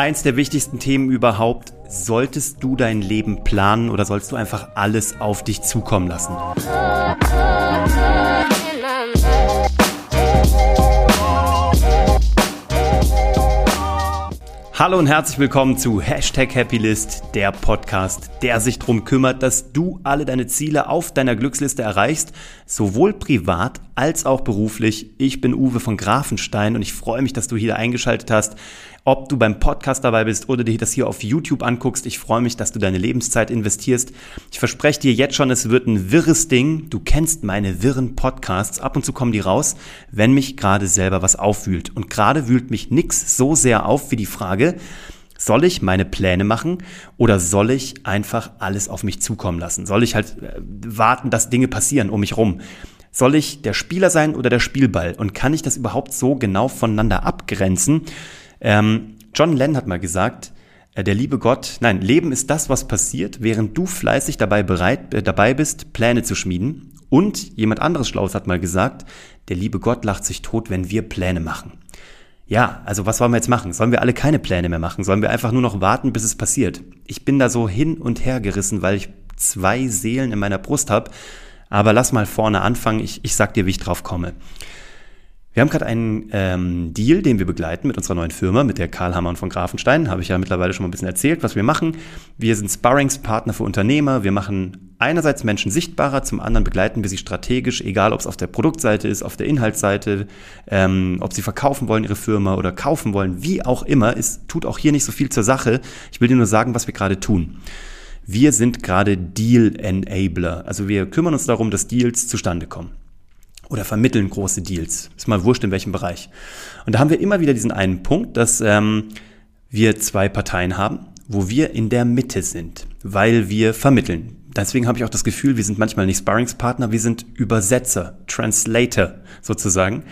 Eins der wichtigsten Themen überhaupt, solltest du dein Leben planen oder sollst du einfach alles auf dich zukommen lassen? Hallo und herzlich willkommen zu Hashtag Happylist, der Podcast, der sich darum kümmert, dass du alle deine Ziele auf deiner Glücksliste erreichst, sowohl privat als auch beruflich. Ich bin Uwe von Grafenstein und ich freue mich, dass du hier eingeschaltet hast ob du beim Podcast dabei bist oder dir das hier auf YouTube anguckst. Ich freue mich, dass du deine Lebenszeit investierst. Ich verspreche dir jetzt schon, es wird ein wirres Ding. Du kennst meine wirren Podcasts. Ab und zu kommen die raus, wenn mich gerade selber was aufwühlt. Und gerade wühlt mich nix so sehr auf wie die Frage, soll ich meine Pläne machen oder soll ich einfach alles auf mich zukommen lassen? Soll ich halt äh, warten, dass Dinge passieren um mich rum? Soll ich der Spieler sein oder der Spielball? Und kann ich das überhaupt so genau voneinander abgrenzen? Ähm, John Lennon hat mal gesagt, äh, der liebe Gott, nein, Leben ist das, was passiert, während du fleißig dabei bereit, äh, dabei bist, Pläne zu schmieden. Und jemand anderes Schlaues hat mal gesagt, der liebe Gott lacht sich tot, wenn wir Pläne machen. Ja, also was wollen wir jetzt machen? Sollen wir alle keine Pläne mehr machen? Sollen wir einfach nur noch warten, bis es passiert? Ich bin da so hin und her gerissen, weil ich zwei Seelen in meiner Brust habe. Aber lass mal vorne anfangen. Ich, ich sag dir, wie ich drauf komme. Wir haben gerade einen ähm, Deal, den wir begleiten mit unserer neuen Firma, mit der Karl Hammer und von Grafenstein. Habe ich ja mittlerweile schon mal ein bisschen erzählt, was wir machen. Wir sind Sparringspartner für Unternehmer. Wir machen einerseits Menschen sichtbarer, zum anderen begleiten wir sie strategisch, egal ob es auf der Produktseite ist, auf der Inhaltsseite, ähm, ob sie verkaufen wollen ihre Firma oder kaufen wollen, wie auch immer. Es tut auch hier nicht so viel zur Sache. Ich will dir nur sagen, was wir gerade tun. Wir sind gerade Deal Enabler. Also wir kümmern uns darum, dass Deals zustande kommen oder vermitteln große Deals. Ist mal wurscht in welchem Bereich. Und da haben wir immer wieder diesen einen Punkt, dass ähm, wir zwei Parteien haben, wo wir in der Mitte sind, weil wir vermitteln. Deswegen habe ich auch das Gefühl, wir sind manchmal nicht Sparringspartner, wir sind Übersetzer, Translator sozusagen,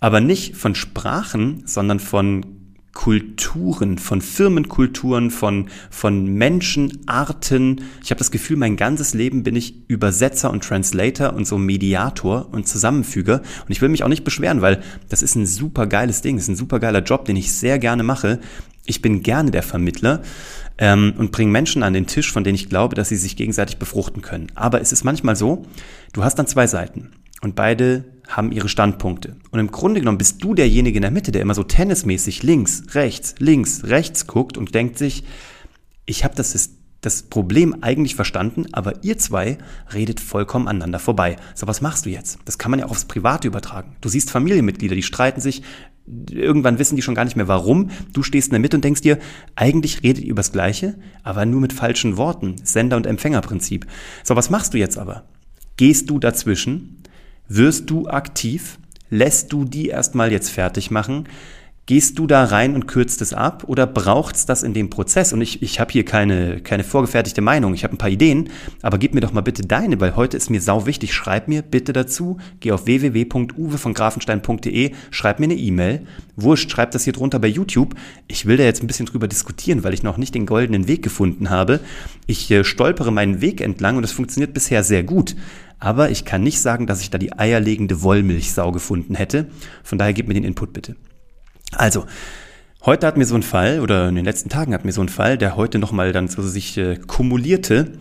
aber nicht von Sprachen, sondern von Kulturen, von Firmenkulturen, von, von Menschenarten. Ich habe das Gefühl, mein ganzes Leben bin ich Übersetzer und Translator und so Mediator und Zusammenfüger. Und ich will mich auch nicht beschweren, weil das ist ein super geiles Ding, das ist ein super geiler Job, den ich sehr gerne mache. Ich bin gerne der Vermittler ähm, und bringe Menschen an den Tisch, von denen ich glaube, dass sie sich gegenseitig befruchten können. Aber es ist manchmal so, du hast dann zwei Seiten und beide haben ihre Standpunkte. Und im Grunde genommen bist du derjenige in der Mitte, der immer so tennismäßig links, rechts, links, rechts guckt und denkt sich, ich habe das, das Problem eigentlich verstanden, aber ihr zwei redet vollkommen aneinander vorbei. So, was machst du jetzt? Das kann man ja auch aufs Private übertragen. Du siehst Familienmitglieder, die streiten sich, irgendwann wissen die schon gar nicht mehr warum. Du stehst in der Mitte und denkst dir, eigentlich redet ihr übers Gleiche, aber nur mit falschen Worten. Sender- und Empfängerprinzip. So, was machst du jetzt aber? Gehst du dazwischen? Wirst du aktiv? Lässt du die erstmal jetzt fertig machen? Gehst du da rein und kürzt es ab oder braucht es das in dem Prozess? Und ich, ich habe hier keine, keine vorgefertigte Meinung, ich habe ein paar Ideen, aber gib mir doch mal bitte deine, weil heute ist mir sau wichtig. Schreib mir bitte dazu, geh auf www.uwevongrafenstein.de, schreib mir eine E-Mail. Wurscht, schreib das hier drunter bei YouTube. Ich will da jetzt ein bisschen drüber diskutieren, weil ich noch nicht den goldenen Weg gefunden habe. Ich äh, stolpere meinen Weg entlang und es funktioniert bisher sehr gut. Aber ich kann nicht sagen, dass ich da die eierlegende Wollmilchsau gefunden hätte. Von daher gib mir den Input bitte. Also, heute hat mir so ein Fall, oder in den letzten Tagen hat mir so ein Fall, der heute nochmal dann so sich äh, kumulierte,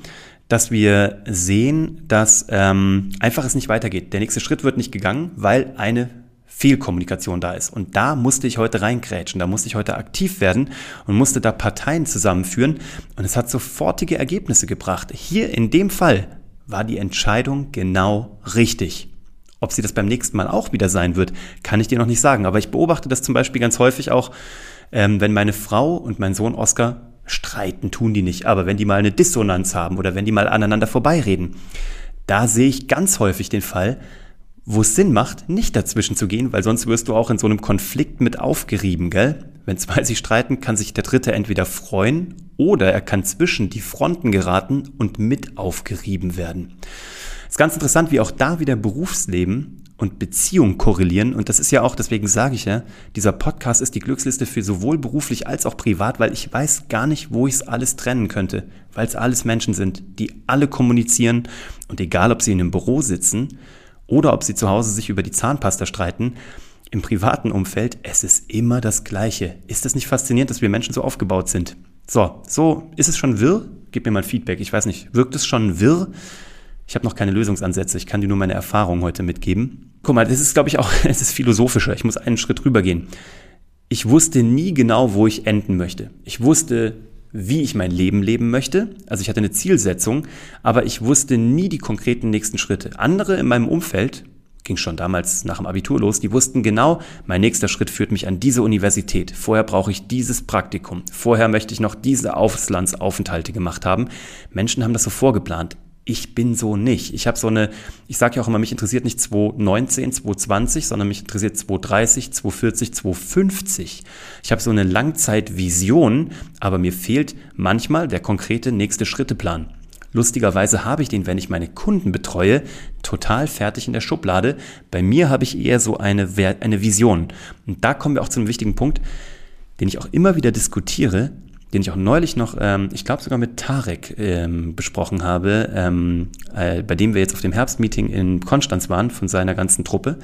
dass wir sehen, dass ähm, einfach es nicht weitergeht. Der nächste Schritt wird nicht gegangen, weil eine Fehlkommunikation da ist. Und da musste ich heute reingrätschen, da musste ich heute aktiv werden und musste da Parteien zusammenführen. Und es hat sofortige Ergebnisse gebracht. Hier in dem Fall war die Entscheidung genau richtig. Ob sie das beim nächsten Mal auch wieder sein wird, kann ich dir noch nicht sagen. Aber ich beobachte das zum Beispiel ganz häufig auch, ähm, wenn meine Frau und mein Sohn Oscar streiten, tun die nicht. Aber wenn die mal eine Dissonanz haben oder wenn die mal aneinander vorbeireden, da sehe ich ganz häufig den Fall, wo es Sinn macht, nicht dazwischen zu gehen, weil sonst wirst du auch in so einem Konflikt mit aufgerieben, gell? Wenn zwei sich streiten, kann sich der Dritte entweder freuen oder er kann zwischen die Fronten geraten und mit aufgerieben werden. Es ist ganz interessant, wie auch da wieder Berufsleben und Beziehung korrelieren. Und das ist ja auch, deswegen sage ich ja, dieser Podcast ist die Glücksliste für sowohl beruflich als auch privat, weil ich weiß gar nicht, wo ich es alles trennen könnte, weil es alles Menschen sind, die alle kommunizieren und egal, ob sie in einem Büro sitzen oder ob sie zu Hause sich über die Zahnpasta streiten, im privaten Umfeld, es ist immer das Gleiche. Ist das nicht faszinierend, dass wir Menschen so aufgebaut sind? So, so ist es schon wirr? Gib mir mal Feedback. Ich weiß nicht, wirkt es schon wirr? Ich habe noch keine Lösungsansätze. Ich kann dir nur meine Erfahrung heute mitgeben. Guck mal, das ist, glaube ich, auch, es ist philosophischer. Ich muss einen Schritt rübergehen. Ich wusste nie genau, wo ich enden möchte. Ich wusste, wie ich mein Leben leben möchte. Also ich hatte eine Zielsetzung, aber ich wusste nie die konkreten nächsten Schritte. Andere in meinem Umfeld, ging schon damals nach dem Abitur los, die wussten genau, mein nächster Schritt führt mich an diese Universität. Vorher brauche ich dieses Praktikum. Vorher möchte ich noch diese Auslandsaufenthalte gemacht haben. Menschen haben das so vorgeplant ich bin so nicht. Ich habe so eine, ich sage ja auch immer, mich interessiert nicht 219, 220, sondern mich interessiert 230, 240, 250. Ich habe so eine Langzeitvision, aber mir fehlt manchmal der konkrete nächste Schritteplan. Lustigerweise habe ich den, wenn ich meine Kunden betreue, total fertig in der Schublade. Bei mir habe ich eher so eine, eine Vision. Und da kommen wir auch zu einem wichtigen Punkt, den ich auch immer wieder diskutiere den ich auch neulich noch, ähm, ich glaube sogar mit Tarek ähm, besprochen habe, ähm, äh, bei dem wir jetzt auf dem Herbstmeeting in Konstanz waren von seiner ganzen Truppe.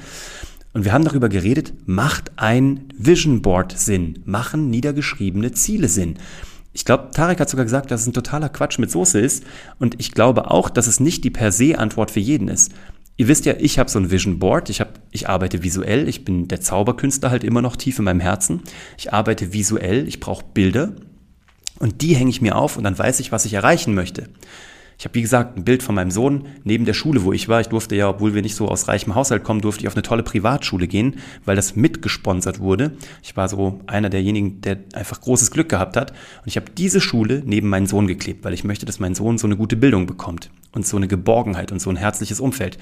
Und wir haben darüber geredet, macht ein Vision Board Sinn? Machen niedergeschriebene Ziele Sinn? Ich glaube, Tarek hat sogar gesagt, dass es ein totaler Quatsch mit Soße ist. Und ich glaube auch, dass es nicht die per se Antwort für jeden ist. Ihr wisst ja, ich habe so ein Vision Board, ich, hab, ich arbeite visuell, ich bin der Zauberkünstler halt immer noch tief in meinem Herzen. Ich arbeite visuell, ich brauche Bilder, und die hänge ich mir auf und dann weiß ich, was ich erreichen möchte. Ich habe, wie gesagt, ein Bild von meinem Sohn neben der Schule, wo ich war. Ich durfte ja, obwohl wir nicht so aus reichem Haushalt kommen, durfte ich auf eine tolle Privatschule gehen, weil das mitgesponsert wurde. Ich war so einer derjenigen, der einfach großes Glück gehabt hat. Und ich habe diese Schule neben meinen Sohn geklebt, weil ich möchte, dass mein Sohn so eine gute Bildung bekommt und so eine Geborgenheit und so ein herzliches Umfeld.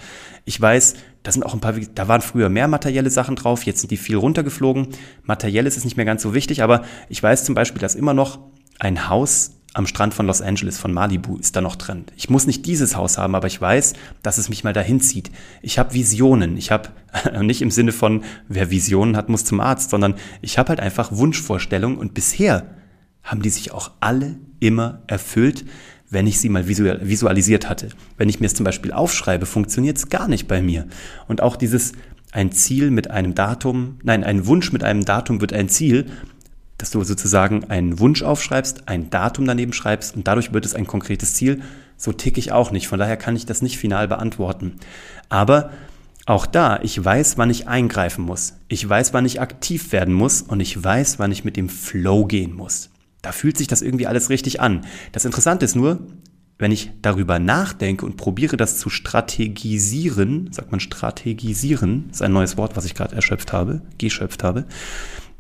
Ich weiß, da sind auch ein paar, da waren früher mehr materielle Sachen drauf, jetzt sind die viel runtergeflogen. Materielles ist nicht mehr ganz so wichtig, aber ich weiß zum Beispiel, dass immer noch ein Haus am Strand von Los Angeles, von Malibu, ist da noch drin. Ich muss nicht dieses Haus haben, aber ich weiß, dass es mich mal dahin zieht. Ich habe Visionen. Ich habe nicht im Sinne von, wer Visionen hat, muss zum Arzt, sondern ich habe halt einfach Wunschvorstellungen und bisher haben die sich auch alle immer erfüllt, wenn ich sie mal visualisiert hatte. Wenn ich mir es zum Beispiel aufschreibe, funktioniert es gar nicht bei mir. Und auch dieses ein Ziel mit einem Datum, nein, ein Wunsch mit einem Datum wird ein Ziel, dass du sozusagen einen Wunsch aufschreibst, ein Datum daneben schreibst und dadurch wird es ein konkretes Ziel. So ticke ich auch nicht. Von daher kann ich das nicht final beantworten. Aber auch da, ich weiß, wann ich eingreifen muss. Ich weiß, wann ich aktiv werden muss und ich weiß, wann ich mit dem Flow gehen muss. Da fühlt sich das irgendwie alles richtig an. Das Interessante ist nur, wenn ich darüber nachdenke und probiere, das zu strategisieren, sagt man strategisieren, ist ein neues Wort, was ich gerade erschöpft habe, geschöpft habe,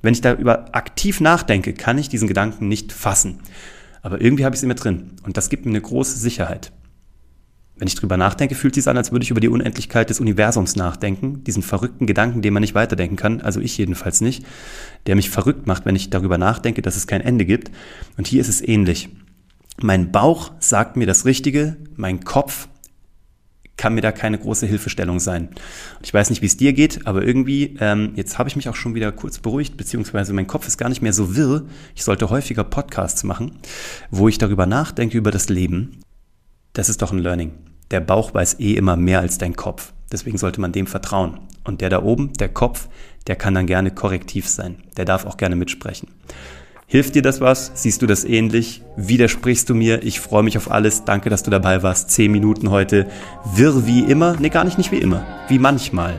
wenn ich darüber aktiv nachdenke, kann ich diesen Gedanken nicht fassen. Aber irgendwie habe ich es immer drin. Und das gibt mir eine große Sicherheit. Wenn ich darüber nachdenke, fühlt es sich an, als würde ich über die Unendlichkeit des Universums nachdenken. Diesen verrückten Gedanken, den man nicht weiterdenken kann. Also ich jedenfalls nicht. Der mich verrückt macht, wenn ich darüber nachdenke, dass es kein Ende gibt. Und hier ist es ähnlich. Mein Bauch sagt mir das Richtige. Mein Kopf kann mir da keine große Hilfestellung sein. Ich weiß nicht, wie es dir geht, aber irgendwie, ähm, jetzt habe ich mich auch schon wieder kurz beruhigt, beziehungsweise mein Kopf ist gar nicht mehr so wirr. Ich sollte häufiger Podcasts machen, wo ich darüber nachdenke, über das Leben. Das ist doch ein Learning. Der Bauch weiß eh immer mehr als dein Kopf. Deswegen sollte man dem vertrauen. Und der da oben, der Kopf, der kann dann gerne korrektiv sein. Der darf auch gerne mitsprechen. Hilft dir das was? Siehst du das ähnlich? Widersprichst du mir? Ich freue mich auf alles. Danke, dass du dabei warst. Zehn Minuten heute. Wirr wie immer? Nee, gar nicht, nicht wie immer. Wie manchmal.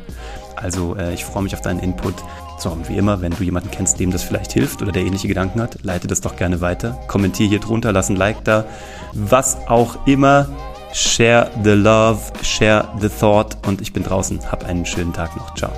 Also äh, ich freue mich auf deinen Input. So, und wie immer, wenn du jemanden kennst, dem das vielleicht hilft oder der ähnliche Gedanken hat, leite das doch gerne weiter. Kommentier hier drunter, lass ein Like da. Was auch immer. Share the love, share the thought und ich bin draußen. Hab einen schönen Tag noch. Ciao.